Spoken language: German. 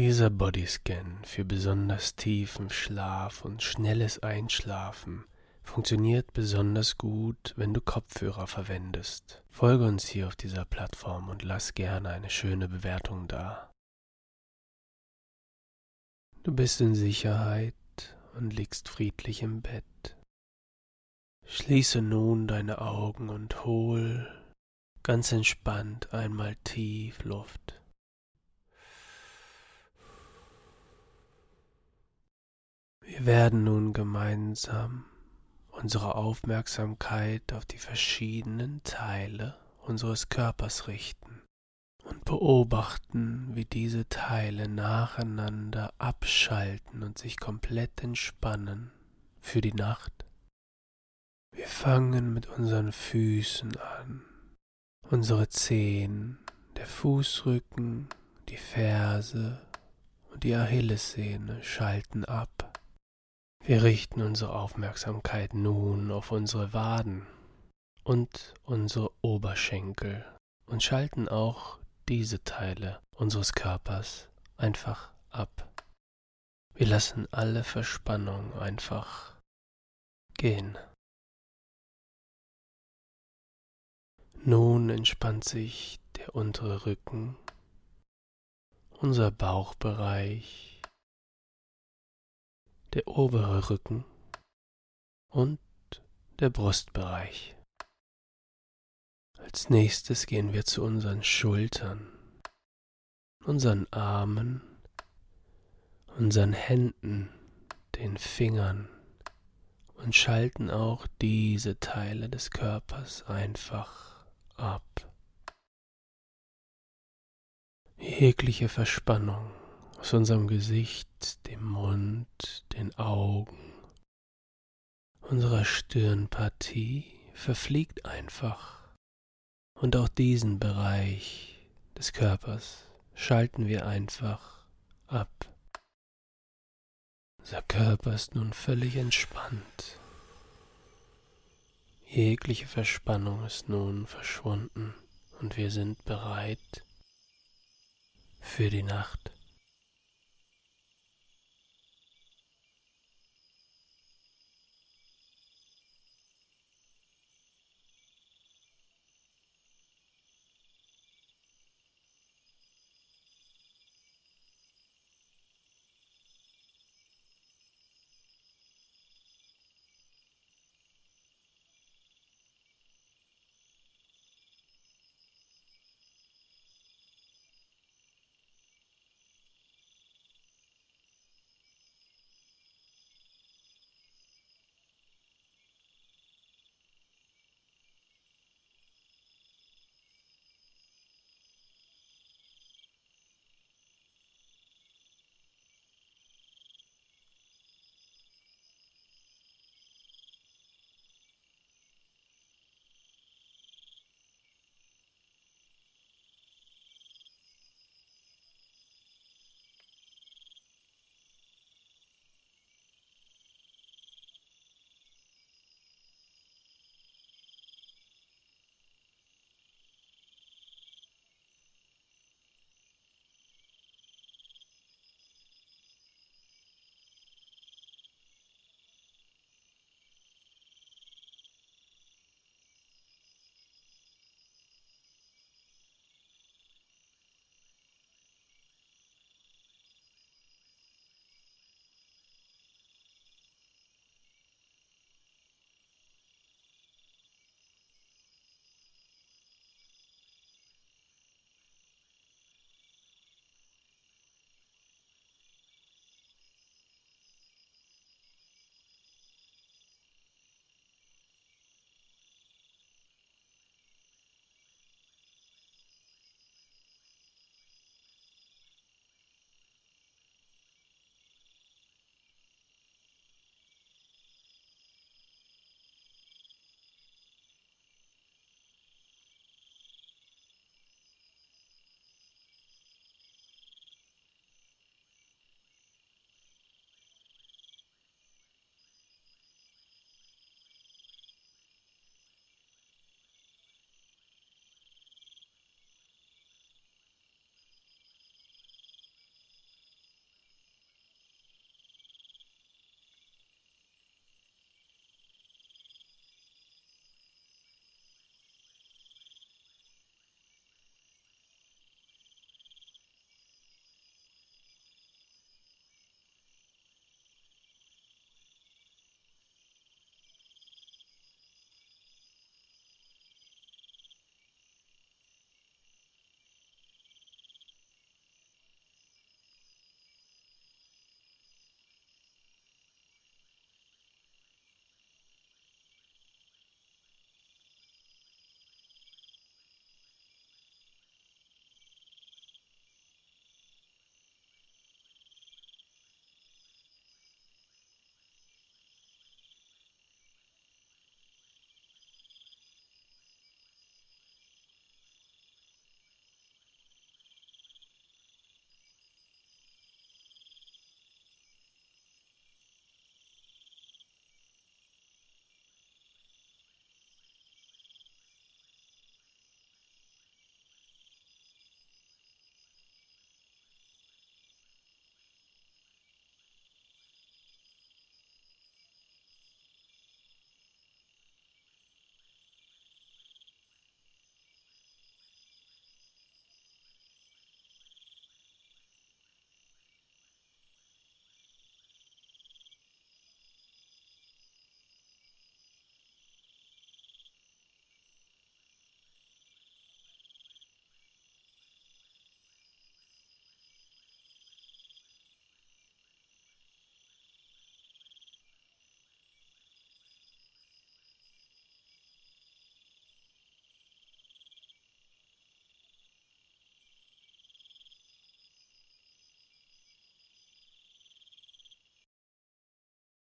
Dieser Bodyscan für besonders tiefen Schlaf und schnelles Einschlafen funktioniert besonders gut, wenn du Kopfhörer verwendest. Folge uns hier auf dieser Plattform und lass gerne eine schöne Bewertung da. Du bist in Sicherheit und liegst friedlich im Bett. Schließe nun deine Augen und hol ganz entspannt einmal tief Luft. Wir werden nun gemeinsam unsere Aufmerksamkeit auf die verschiedenen Teile unseres Körpers richten und beobachten, wie diese Teile nacheinander abschalten und sich komplett entspannen für die Nacht. Wir fangen mit unseren Füßen an, unsere Zehen, der Fußrücken, die Ferse und die Achillessehne schalten ab. Wir richten unsere Aufmerksamkeit nun auf unsere Waden und unsere Oberschenkel und schalten auch diese Teile unseres Körpers einfach ab. Wir lassen alle Verspannung einfach gehen. Nun entspannt sich der untere Rücken, unser Bauchbereich, der obere Rücken und der Brustbereich. Als nächstes gehen wir zu unseren Schultern, unseren Armen, unseren Händen, den Fingern und schalten auch diese Teile des Körpers einfach ab. Jegliche Verspannung aus unserem Gesicht, dem Mund, den Augen, unserer Stirnpartie verfliegt einfach. Und auch diesen Bereich des Körpers schalten wir einfach ab. Unser Körper ist nun völlig entspannt. Jegliche Verspannung ist nun verschwunden und wir sind bereit für die Nacht.